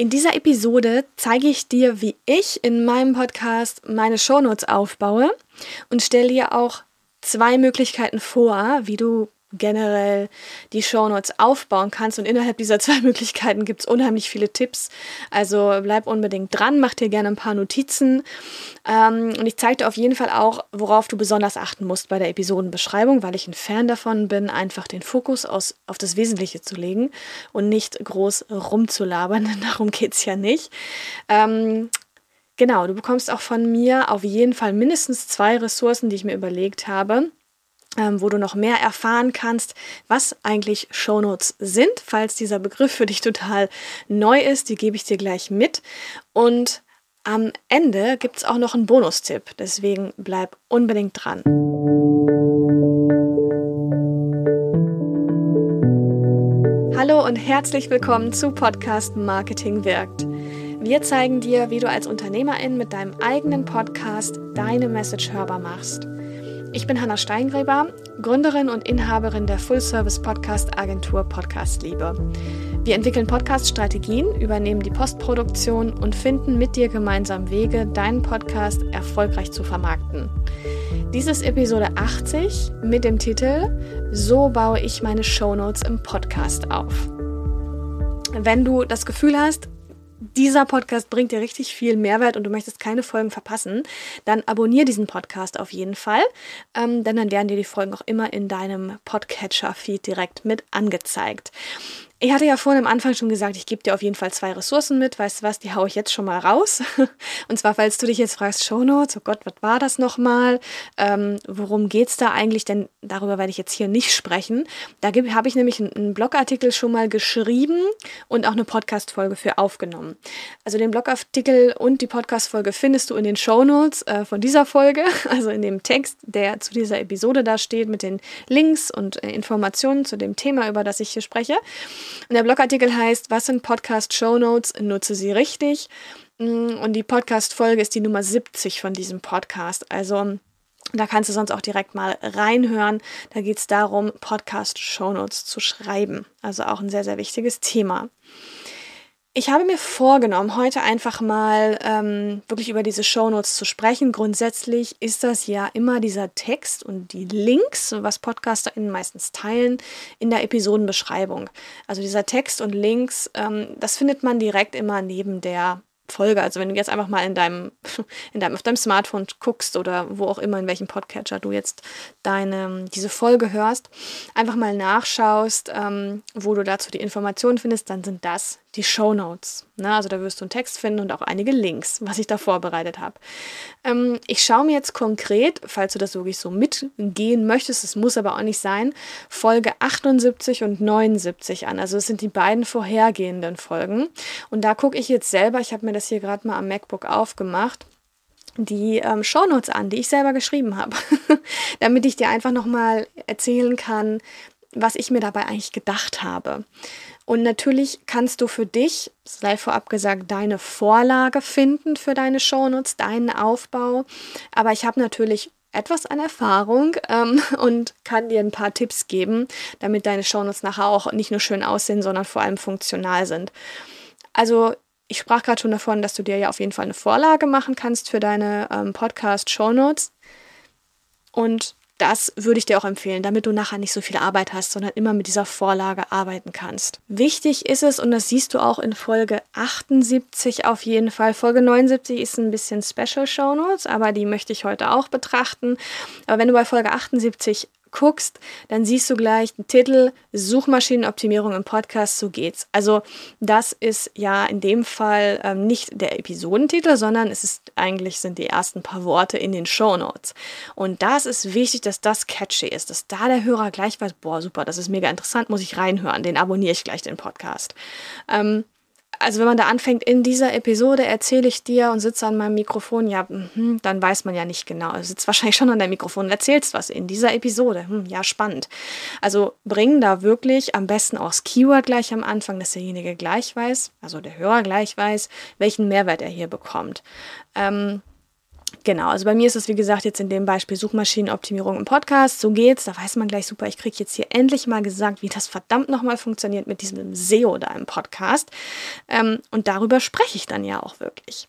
In dieser Episode zeige ich dir, wie ich in meinem Podcast meine Shownotes aufbaue und stelle dir auch zwei Möglichkeiten vor, wie du generell die Shownotes aufbauen kannst. Und innerhalb dieser zwei Möglichkeiten gibt es unheimlich viele Tipps. Also bleib unbedingt dran, mach dir gerne ein paar Notizen. Ähm, und ich zeige dir auf jeden Fall auch, worauf du besonders achten musst bei der Episodenbeschreibung, weil ich ein Fan davon bin, einfach den Fokus aus, auf das Wesentliche zu legen und nicht groß rumzulabern. Darum geht es ja nicht. Ähm, Genau, du bekommst auch von mir auf jeden Fall mindestens zwei Ressourcen, die ich mir überlegt habe wo du noch mehr erfahren kannst, was eigentlich Shownotes sind. Falls dieser Begriff für dich total neu ist, die gebe ich dir gleich mit. Und am Ende gibt es auch noch einen Bonustipp, deswegen bleib unbedingt dran. Hallo und herzlich willkommen zu Podcast Marketing wirkt. Wir zeigen dir, wie du als Unternehmerin mit deinem eigenen Podcast deine Message hörbar machst. Ich bin Hanna Steingräber, Gründerin und Inhaberin der Full-Service-Podcast-Agentur Podcast Liebe. Wir entwickeln Podcast-Strategien, übernehmen die Postproduktion und finden mit dir gemeinsam Wege, deinen Podcast erfolgreich zu vermarkten. Dies ist Episode 80 mit dem Titel So baue ich meine Shownotes im Podcast auf. Wenn du das Gefühl hast, dieser Podcast bringt dir richtig viel Mehrwert und du möchtest keine Folgen verpassen, dann abonniere diesen Podcast auf jeden Fall, ähm, denn dann werden dir die Folgen auch immer in deinem Podcatcher-Feed direkt mit angezeigt. Ich hatte ja vorhin am Anfang schon gesagt, ich gebe dir auf jeden Fall zwei Ressourcen mit. Weißt du was, die haue ich jetzt schon mal raus. Und zwar, falls du dich jetzt fragst, Shownotes, oh Gott, was war das nochmal? Ähm, worum geht's da eigentlich? Denn darüber werde ich jetzt hier nicht sprechen. Da habe ich nämlich einen Blogartikel schon mal geschrieben und auch eine Podcast-Folge für aufgenommen. Also den Blogartikel und die Podcast-Folge findest du in den Shownotes äh, von dieser Folge, also in dem Text, der zu dieser Episode da steht, mit den Links und äh, Informationen zu dem Thema, über das ich hier spreche. Und der Blogartikel heißt, was sind Podcast-Show Notes? Nutze sie richtig. Mm, und die Podcast-Folge ist die Nummer 70 von diesem Podcast. Also da kannst du sonst auch direkt mal reinhören. Da geht es darum, Podcast-Show Notes zu schreiben. Also auch ein sehr, sehr wichtiges Thema. Ich habe mir vorgenommen, heute einfach mal ähm, wirklich über diese Shownotes zu sprechen. Grundsätzlich ist das ja immer dieser Text und die Links, was PodcasterInnen meistens teilen, in der Episodenbeschreibung. Also dieser Text und Links, ähm, das findet man direkt immer neben der Folge. Also wenn du jetzt einfach mal in deinem, in deinem, auf deinem Smartphone guckst oder wo auch immer, in welchem Podcatcher du jetzt deine, diese Folge hörst, einfach mal nachschaust, ähm, wo du dazu die Informationen findest, dann sind das die Show Notes. Ne? Also da wirst du einen Text finden und auch einige Links, was ich da vorbereitet habe. Ähm, ich schaue mir jetzt konkret, falls du das wirklich so mitgehen möchtest, es muss aber auch nicht sein, Folge 78 und 79 an. Also es sind die beiden vorhergehenden Folgen. Und da gucke ich jetzt selber, ich habe mir das hier gerade mal am MacBook aufgemacht die ähm, Shownotes an, die ich selber geschrieben habe, damit ich dir einfach nochmal erzählen kann, was ich mir dabei eigentlich gedacht habe. Und natürlich kannst du für dich, sei vorab gesagt, deine Vorlage finden für deine Shownotes, deinen Aufbau. Aber ich habe natürlich etwas an Erfahrung ähm, und kann dir ein paar Tipps geben, damit deine Shownotes nachher auch nicht nur schön aussehen, sondern vor allem funktional sind. Also ich sprach gerade schon davon, dass du dir ja auf jeden Fall eine Vorlage machen kannst für deine ähm, Podcast-Shownotes. Und das würde ich dir auch empfehlen, damit du nachher nicht so viel Arbeit hast, sondern immer mit dieser Vorlage arbeiten kannst. Wichtig ist es, und das siehst du auch in Folge 78 auf jeden Fall. Folge 79 ist ein bisschen Special Show Notes, aber die möchte ich heute auch betrachten. Aber wenn du bei Folge 78 guckst, dann siehst du gleich den Titel Suchmaschinenoptimierung im Podcast, so geht's. Also das ist ja in dem Fall ähm, nicht der Episodentitel, sondern es ist eigentlich sind die ersten paar Worte in den Show Notes. Und das ist wichtig, dass das catchy ist, dass da der Hörer gleich weiß, boah, super, das ist mega interessant, muss ich reinhören, den abonniere ich gleich den Podcast. Ähm, also wenn man da anfängt, in dieser Episode erzähle ich dir und sitze an meinem Mikrofon, ja, mh, dann weiß man ja nicht genau. Du sitzt wahrscheinlich schon an deinem Mikrofon und erzählst was in dieser Episode. Hm, ja, spannend. Also bring da wirklich am besten auch das Keyword gleich am Anfang, dass derjenige gleich weiß, also der Hörer gleich weiß, welchen Mehrwert er hier bekommt. Ähm, Genau, also bei mir ist es wie gesagt jetzt in dem Beispiel Suchmaschinenoptimierung im Podcast. So geht's. Da weiß man gleich super, ich kriege jetzt hier endlich mal gesagt, wie das verdammt nochmal funktioniert mit diesem SEO da im Podcast. Ähm, und darüber spreche ich dann ja auch wirklich.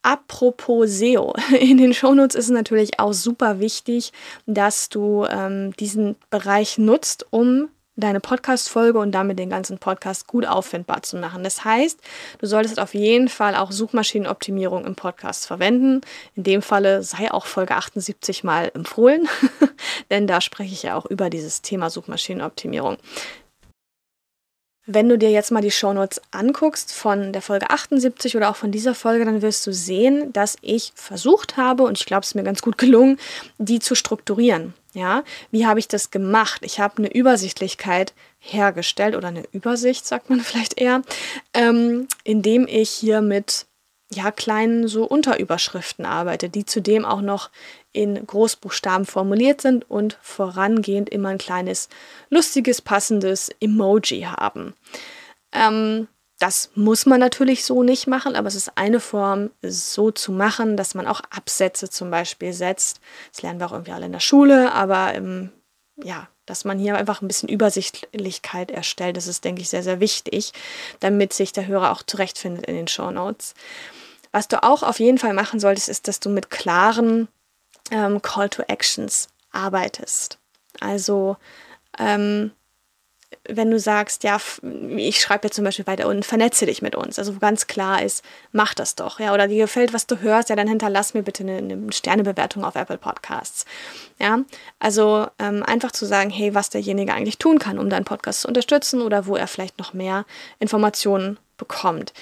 Apropos SEO, in den Shownotes ist es natürlich auch super wichtig, dass du ähm, diesen Bereich nutzt, um deine Podcast-Folge und damit den ganzen Podcast gut auffindbar zu machen. Das heißt, du solltest auf jeden Fall auch Suchmaschinenoptimierung im Podcast verwenden. In dem Falle sei auch Folge 78 mal empfohlen, denn da spreche ich ja auch über dieses Thema Suchmaschinenoptimierung. Wenn du dir jetzt mal die Shownotes anguckst von der Folge 78 oder auch von dieser Folge, dann wirst du sehen, dass ich versucht habe, und ich glaube, es ist mir ganz gut gelungen, die zu strukturieren. Ja, wie habe ich das gemacht? Ich habe eine Übersichtlichkeit hergestellt oder eine Übersicht, sagt man vielleicht eher, ähm, indem ich hier mit ja, kleinen so Unterüberschriften arbeite, die zudem auch noch in Großbuchstaben formuliert sind und vorangehend immer ein kleines, lustiges, passendes Emoji haben. Ähm, das muss man natürlich so nicht machen, aber es ist eine Form, so zu machen, dass man auch Absätze zum Beispiel setzt. Das lernen wir auch irgendwie alle in der Schule, aber ähm, ja, dass man hier einfach ein bisschen Übersichtlichkeit erstellt, das ist, denke ich, sehr, sehr wichtig, damit sich der Hörer auch zurechtfindet in den Show Notes. Was du auch auf jeden Fall machen solltest, ist, dass du mit klaren ähm, Call to Actions arbeitest. Also ähm, wenn du sagst, ja, ich schreibe jetzt zum Beispiel weiter unten, vernetze dich mit uns. Also wo ganz klar ist, mach das doch, ja, oder dir gefällt, was du hörst, ja, dann hinterlass mir bitte eine, eine Sternebewertung auf Apple Podcasts. Ja, also ähm, einfach zu sagen, hey, was derjenige eigentlich tun kann, um deinen Podcast zu unterstützen oder wo er vielleicht noch mehr Informationen bekommt.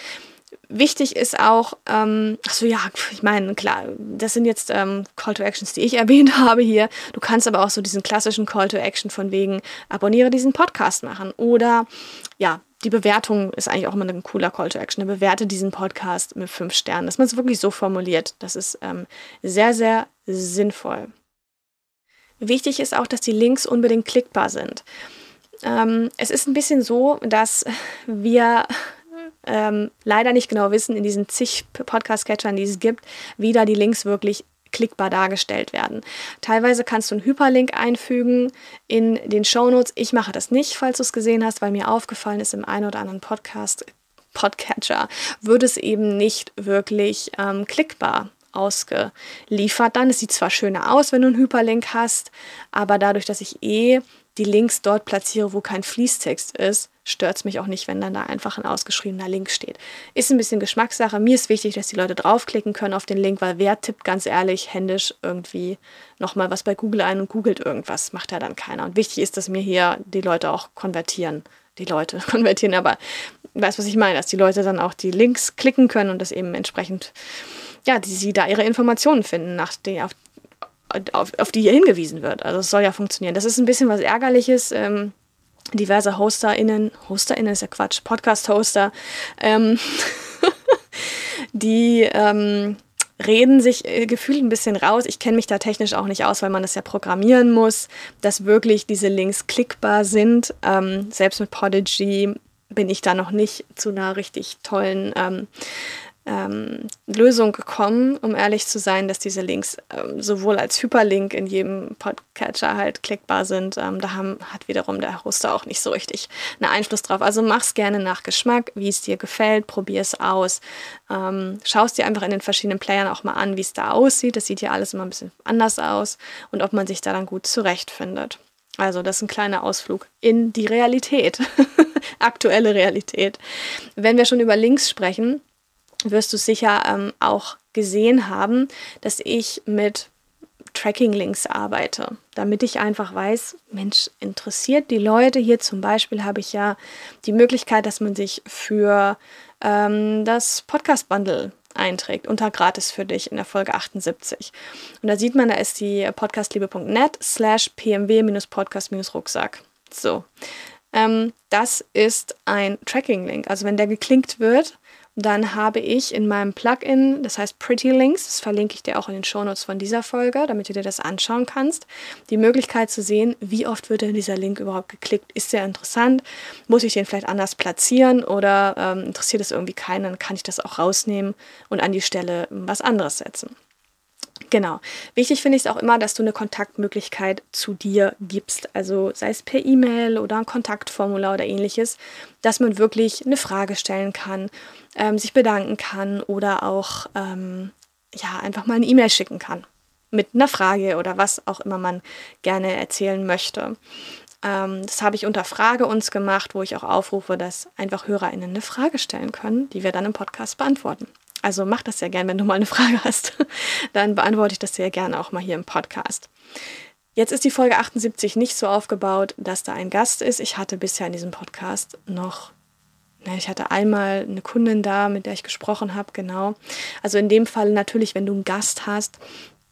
Wichtig ist auch, ähm, achso ja, ich meine, klar, das sind jetzt ähm, Call to Actions, die ich erwähnt habe hier. Du kannst aber auch so diesen klassischen Call to Action von wegen, abonniere diesen Podcast machen. Oder ja, die Bewertung ist eigentlich auch immer ein cooler Call to Action. Bewerte diesen Podcast mit fünf Sternen, dass man es wirklich so formuliert. Das ist ähm, sehr, sehr sinnvoll. Wichtig ist auch, dass die Links unbedingt klickbar sind. Ähm, es ist ein bisschen so, dass wir ähm, leider nicht genau wissen, in diesen zig Podcast-Catchern, die es gibt, wie da die Links wirklich klickbar dargestellt werden. Teilweise kannst du einen Hyperlink einfügen in den Shownotes. Ich mache das nicht, falls du es gesehen hast, weil mir aufgefallen ist, im einen oder anderen Podcast, Podcatcher wird es eben nicht wirklich ähm, klickbar ausgeliefert. Dann, es sieht zwar schöner aus, wenn du einen Hyperlink hast, aber dadurch, dass ich eh die Links dort platziere, wo kein Fließtext ist, stört es mich auch nicht, wenn dann da einfach ein ausgeschriebener Link steht. Ist ein bisschen Geschmackssache. Mir ist wichtig, dass die Leute draufklicken können auf den Link, weil wer tippt ganz ehrlich händisch irgendwie nochmal was bei Google ein und googelt irgendwas, macht ja dann keiner. Und wichtig ist, dass mir hier die Leute auch konvertieren. Die Leute konvertieren, aber weißt was ich meine, dass die Leute dann auch die Links klicken können und das eben entsprechend, ja, die sie da ihre Informationen finden, nach die, auf, auf, auf die hier hingewiesen wird. Also es soll ja funktionieren. Das ist ein bisschen was Ärgerliches. Ähm, diverse HosterInnen, HosterInnen ist ja Quatsch, Podcast-Hoster, ähm, die ähm, reden sich äh, gefühlt ein bisschen raus. Ich kenne mich da technisch auch nicht aus, weil man das ja programmieren muss, dass wirklich diese Links klickbar sind. Ähm, selbst mit Podigy bin ich da noch nicht zu einer richtig tollen ähm, ähm, Lösung gekommen, um ehrlich zu sein, dass diese Links ähm, sowohl als Hyperlink in jedem Podcatcher halt klickbar sind. Ähm, da haben, hat wiederum der Hoster auch nicht so richtig einen Einfluss drauf. Also mach's gerne nach Geschmack, wie es dir gefällt, probier es aus. Ähm, Schau es dir einfach in den verschiedenen Playern auch mal an, wie es da aussieht. Das sieht ja alles immer ein bisschen anders aus und ob man sich da dann gut zurechtfindet. Also das ist ein kleiner Ausflug in die Realität, aktuelle Realität. Wenn wir schon über Links sprechen, wirst du sicher ähm, auch gesehen haben, dass ich mit Tracking-Links arbeite, damit ich einfach weiß, Mensch, interessiert die Leute. Hier zum Beispiel habe ich ja die Möglichkeit, dass man sich für ähm, das Podcast-Bundle einträgt, unter gratis für dich in der Folge 78. Und da sieht man, da ist die podcastliebe.net slash pmw-podcast-rucksack. So, ähm, das ist ein Tracking-Link. Also wenn der geklinkt wird, dann habe ich in meinem Plugin, das heißt Pretty Links, das verlinke ich dir auch in den Shownotes von dieser Folge, damit du dir das anschauen kannst, die Möglichkeit zu sehen, wie oft wird denn dieser Link überhaupt geklickt. Ist der interessant? Muss ich den vielleicht anders platzieren oder ähm, interessiert es irgendwie keinen? Dann kann ich das auch rausnehmen und an die Stelle was anderes setzen. Genau. Wichtig finde ich es auch immer, dass du eine Kontaktmöglichkeit zu dir gibst. Also sei es per E-Mail oder ein Kontaktformular oder ähnliches, dass man wirklich eine Frage stellen kann, ähm, sich bedanken kann oder auch ähm, ja, einfach mal eine E-Mail schicken kann mit einer Frage oder was auch immer man gerne erzählen möchte. Ähm, das habe ich unter Frage uns gemacht, wo ich auch aufrufe, dass einfach HörerInnen eine Frage stellen können, die wir dann im Podcast beantworten. Also mach das sehr gern, wenn du mal eine Frage hast. Dann beantworte ich das sehr gerne auch mal hier im Podcast. Jetzt ist die Folge 78 nicht so aufgebaut, dass da ein Gast ist. Ich hatte bisher in diesem Podcast noch, na, ich hatte einmal eine Kundin da, mit der ich gesprochen habe, genau. Also in dem Fall natürlich, wenn du einen Gast hast,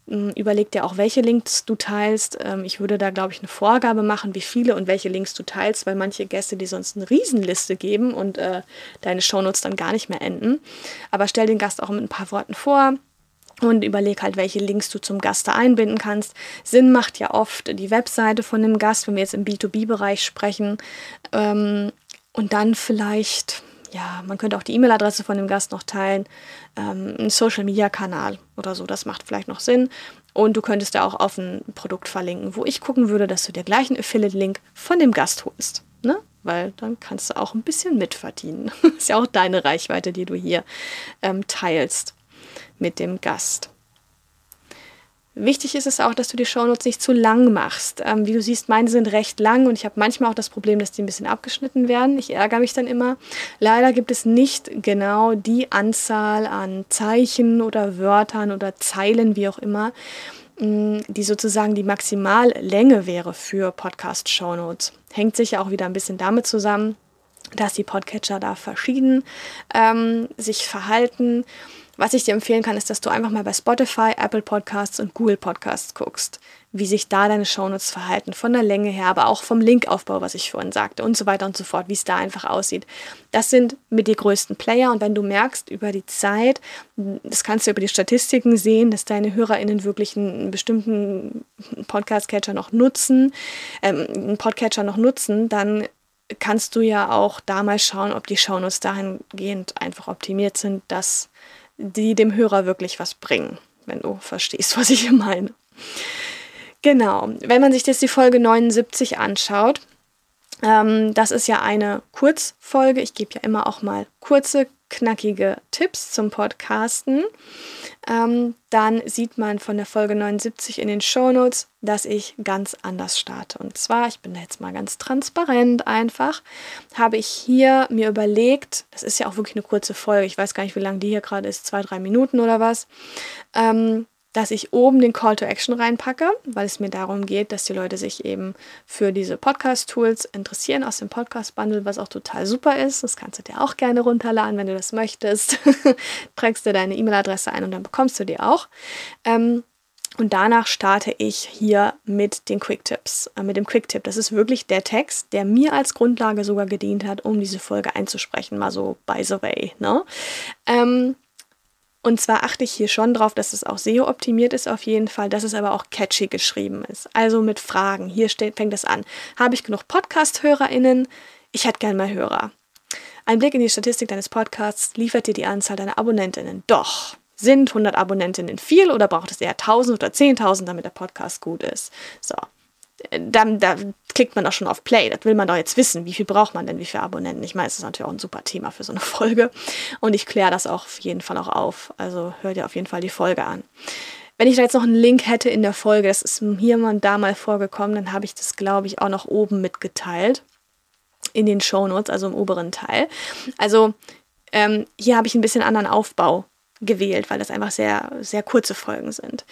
überleg dir auch, welche Links du teilst. Ähm, ich würde da, glaube ich, eine Vorgabe machen, wie viele und welche Links du teilst, weil manche Gäste die sonst eine Riesenliste geben und äh, deine Shownotes dann gar nicht mehr enden. Aber stell den Gast auch mit ein paar Worten vor. Und überleg halt, welche Links du zum Gast da einbinden kannst. Sinn macht ja oft die Webseite von dem Gast, wenn wir jetzt im B2B-Bereich sprechen. Ähm, und dann vielleicht, ja, man könnte auch die E-Mail-Adresse von dem Gast noch teilen, ähm, einen Social-Media-Kanal oder so, das macht vielleicht noch Sinn. Und du könntest da auch auf ein Produkt verlinken, wo ich gucken würde, dass du dir gleich einen Affiliate-Link von dem Gast holst. Ne? Weil dann kannst du auch ein bisschen mitverdienen. ist ja auch deine Reichweite, die du hier ähm, teilst mit dem Gast. Wichtig ist es auch, dass du die Shownotes nicht zu lang machst. Ähm, wie du siehst, meine sind recht lang und ich habe manchmal auch das Problem, dass die ein bisschen abgeschnitten werden. Ich ärgere mich dann immer. Leider gibt es nicht genau die Anzahl an Zeichen oder Wörtern oder Zeilen, wie auch immer, mm, die sozusagen die Maximallänge wäre für Podcast-Shownotes. Hängt sicher auch wieder ein bisschen damit zusammen, dass die Podcatcher da verschieden ähm, sich verhalten. Was ich dir empfehlen kann, ist, dass du einfach mal bei Spotify, Apple Podcasts und Google Podcasts guckst, wie sich da deine Shownotes verhalten, von der Länge her, aber auch vom Linkaufbau, was ich vorhin sagte und so weiter und so fort, wie es da einfach aussieht. Das sind mit die größten Player und wenn du merkst über die Zeit, das kannst du über die Statistiken sehen, dass deine HörerInnen wirklich einen bestimmten Podcast-Catcher noch nutzen, ähm, einen Podcatcher noch nutzen, dann kannst du ja auch da mal schauen, ob die Shownotes dahingehend einfach optimiert sind, dass die dem Hörer wirklich was bringen, wenn du verstehst, was ich hier meine. Genau, wenn man sich jetzt die Folge 79 anschaut, ähm, das ist ja eine Kurzfolge. Ich gebe ja immer auch mal kurze, knackige Tipps zum Podcasten ähm, dann sieht man von der Folge 79 in den Show Notes, dass ich ganz anders starte. Und zwar, ich bin da jetzt mal ganz transparent einfach, habe ich hier mir überlegt, das ist ja auch wirklich eine kurze Folge, ich weiß gar nicht, wie lange die hier gerade ist, zwei, drei Minuten oder was, ähm, dass ich oben den Call to Action reinpacke, weil es mir darum geht, dass die Leute sich eben für diese Podcast-Tools interessieren aus dem Podcast-Bundle, was auch total super ist. Das kannst du dir auch gerne runterladen, wenn du das möchtest. Trägst du deine E-Mail-Adresse ein und dann bekommst du die auch. Ähm, und danach starte ich hier mit den Quick Tips, äh, mit dem Quick Tip. Das ist wirklich der Text, der mir als Grundlage sogar gedient hat, um diese Folge einzusprechen. Mal so by the way. Ne? Ähm, und zwar achte ich hier schon drauf, dass es auch SEO-optimiert ist auf jeden Fall, dass es aber auch catchy geschrieben ist. Also mit Fragen. Hier steht, fängt es an. Habe ich genug Podcast-HörerInnen? Ich hätte gern mal Hörer. Ein Blick in die Statistik deines Podcasts liefert dir die Anzahl deiner AbonnentInnen. Doch, sind 100 Abonnentinnen viel oder braucht es eher 1000 oder 10.000, damit der Podcast gut ist? So, dann, da klickt man auch schon auf Play. Das will man doch jetzt wissen. Wie viel braucht man denn, wie viele Abonnenten? Ich meine, es ist natürlich auch ein super Thema für so eine Folge. Und ich kläre das auch auf jeden Fall auch auf. Also hört ihr auf jeden Fall die Folge an. Wenn ich da jetzt noch einen Link hätte in der Folge, das ist hier mal da mal vorgekommen, dann habe ich das, glaube ich, auch noch oben mitgeteilt. In den Shownotes, also im oberen Teil. Also ähm, hier habe ich ein bisschen anderen Aufbau gewählt, weil das einfach sehr, sehr kurze Folgen sind.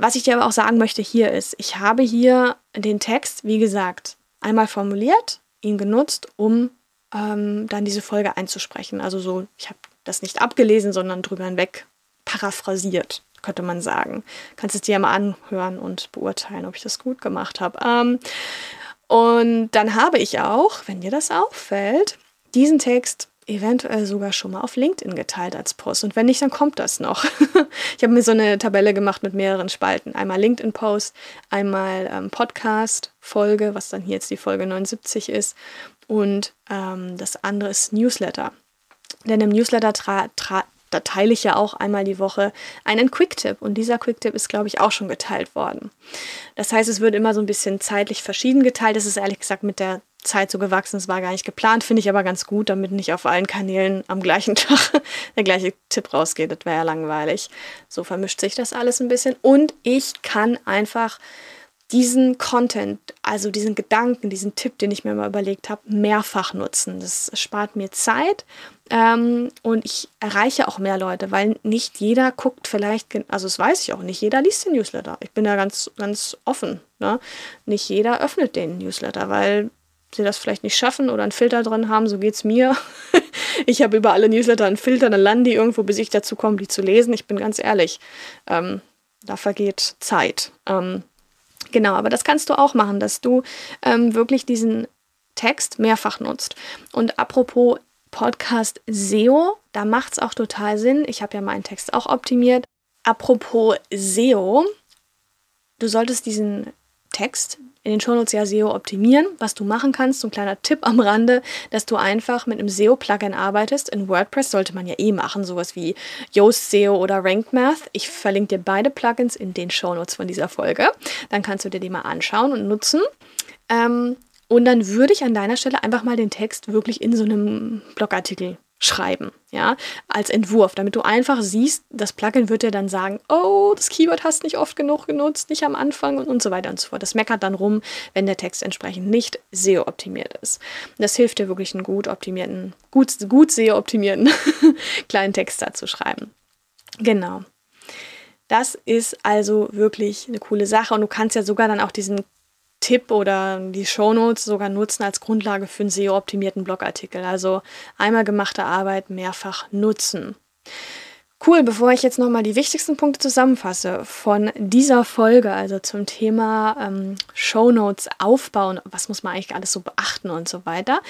Was ich dir aber auch sagen möchte hier ist, ich habe hier den Text, wie gesagt, einmal formuliert, ihn genutzt, um ähm, dann diese Folge einzusprechen. Also so, ich habe das nicht abgelesen, sondern drüber hinweg paraphrasiert, könnte man sagen. Kannst es dir mal anhören und beurteilen, ob ich das gut gemacht habe. Ähm, und dann habe ich auch, wenn dir das auffällt, diesen Text eventuell sogar schon mal auf LinkedIn geteilt als Post. Und wenn nicht, dann kommt das noch. ich habe mir so eine Tabelle gemacht mit mehreren Spalten. Einmal LinkedIn-Post, einmal ähm, Podcast-Folge, was dann hier jetzt die Folge 79 ist. Und ähm, das andere ist Newsletter. Denn im Newsletter da teile ich ja auch einmal die Woche einen Quick-Tipp. Und dieser Quick-Tipp ist, glaube ich, auch schon geteilt worden. Das heißt, es wird immer so ein bisschen zeitlich verschieden geteilt. Das ist ehrlich gesagt mit der Zeit so gewachsen. Es war gar nicht geplant, finde ich aber ganz gut, damit nicht auf allen Kanälen am gleichen Tag der gleiche Tipp rausgeht. Das wäre ja langweilig. So vermischt sich das alles ein bisschen. Und ich kann einfach diesen Content, also diesen Gedanken, diesen Tipp, den ich mir mal überlegt habe, mehrfach nutzen. Das spart mir Zeit ähm, und ich erreiche auch mehr Leute, weil nicht jeder guckt vielleicht, also das weiß ich auch, nicht jeder liest den Newsletter. Ich bin da ganz, ganz offen. Ne? Nicht jeder öffnet den Newsletter, weil sie das vielleicht nicht schaffen oder einen Filter drin haben, so geht es mir. ich habe über alle Newsletter einen Filter, dann landen die irgendwo, bis ich dazu komme, die zu lesen. Ich bin ganz ehrlich, ähm, da vergeht Zeit. Ähm, genau, aber das kannst du auch machen, dass du ähm, wirklich diesen Text mehrfach nutzt. Und apropos Podcast SEO, da macht es auch total Sinn. Ich habe ja meinen Text auch optimiert. Apropos SEO, du solltest diesen Text, in den Shownotes ja SEO optimieren. Was du machen kannst, so ein kleiner Tipp am Rande, dass du einfach mit einem SEO-Plugin arbeitest. In WordPress sollte man ja eh machen, sowas wie Yoast SEO oder Ranked Math. Ich verlinke dir beide Plugins in den Shownotes von dieser Folge. Dann kannst du dir die mal anschauen und nutzen. Ähm, und dann würde ich an deiner Stelle einfach mal den Text wirklich in so einem Blogartikel schreiben, ja, als Entwurf, damit du einfach siehst, das Plugin wird dir dann sagen, oh, das Keyword hast nicht oft genug genutzt, nicht am Anfang und, und so weiter und so fort. Das meckert dann rum, wenn der Text entsprechend nicht SEO-optimiert ist. Das hilft dir wirklich einen gut optimierten, gut, gut SEO-optimierten kleinen Text da zu schreiben. Genau. Das ist also wirklich eine coole Sache und du kannst ja sogar dann auch diesen Tipp oder die Shownotes sogar nutzen als Grundlage für einen SEO-optimierten Blogartikel. Also einmal gemachte Arbeit mehrfach nutzen. Cool, bevor ich jetzt nochmal die wichtigsten Punkte zusammenfasse von dieser Folge, also zum Thema ähm, Shownotes aufbauen, was muss man eigentlich alles so beachten und so weiter,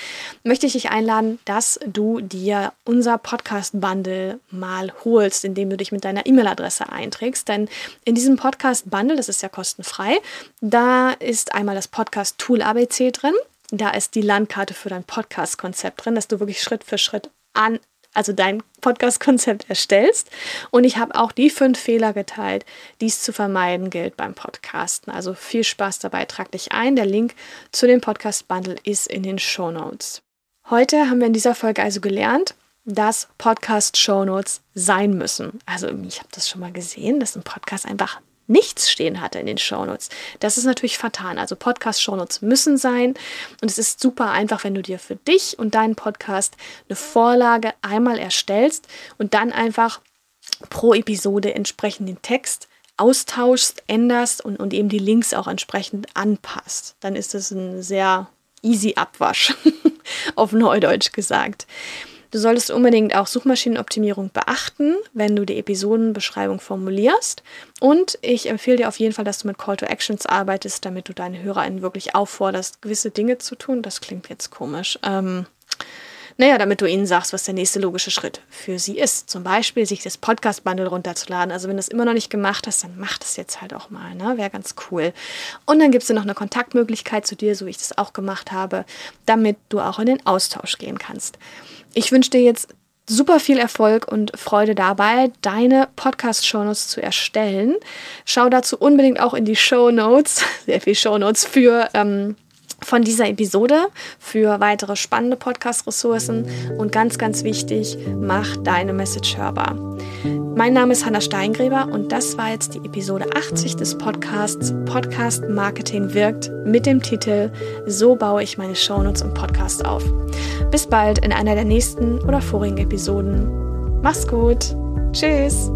möchte ich dich einladen, dass du dir unser Podcast-Bundle mal holst, indem du dich mit deiner E-Mail-Adresse einträgst. Denn in diesem Podcast-Bundle, das ist ja kostenfrei, da ist einmal das Podcast-Tool ABC drin. Da ist die Landkarte für dein Podcast-Konzept drin, dass du wirklich Schritt für Schritt an also dein Podcast-Konzept erstellst. Und ich habe auch die fünf Fehler geteilt, die es zu vermeiden gilt beim Podcasten. Also viel Spaß dabei, trag dich ein. Der Link zu dem Podcast-Bundle ist in den Show Notes. Heute haben wir in dieser Folge also gelernt, dass Podcast-Show Notes sein müssen. Also ich habe das schon mal gesehen, dass ein Podcast einfach nichts stehen hatte in den Shownotes. Das ist natürlich vertan. Also Podcast-Shownotes müssen sein. Und es ist super einfach, wenn du dir für dich und deinen Podcast eine Vorlage einmal erstellst und dann einfach pro Episode entsprechend den Text austauschst, änderst und, und eben die Links auch entsprechend anpasst. Dann ist es ein sehr easy Abwasch, auf Neudeutsch gesagt. Du solltest unbedingt auch Suchmaschinenoptimierung beachten, wenn du die Episodenbeschreibung formulierst. Und ich empfehle dir auf jeden Fall, dass du mit Call to Actions arbeitest, damit du deine HörerInnen wirklich aufforderst, gewisse Dinge zu tun. Das klingt jetzt komisch. Ähm, naja, damit du ihnen sagst, was der nächste logische Schritt für sie ist. Zum Beispiel, sich das Podcast-Bundle runterzuladen. Also wenn du es immer noch nicht gemacht hast, dann mach das jetzt halt auch mal. Ne? Wäre ganz cool. Und dann gibt es noch eine Kontaktmöglichkeit zu dir, so wie ich das auch gemacht habe, damit du auch in den Austausch gehen kannst. Ich wünsche dir jetzt super viel Erfolg und Freude dabei, deine Podcast-Shownotes zu erstellen. Schau dazu unbedingt auch in die Shownotes, sehr viel Shownotes für ähm, von dieser Episode für weitere spannende Podcast-Ressourcen und ganz, ganz wichtig, mach deine Message hörbar. Mein Name ist Hanna Steingräber und das war jetzt die Episode 80 des Podcasts Podcast Marketing wirkt mit dem Titel So baue ich meine Shownotes im Podcast auf. Bis bald in einer der nächsten oder vorigen Episoden. Mach's gut. Tschüss.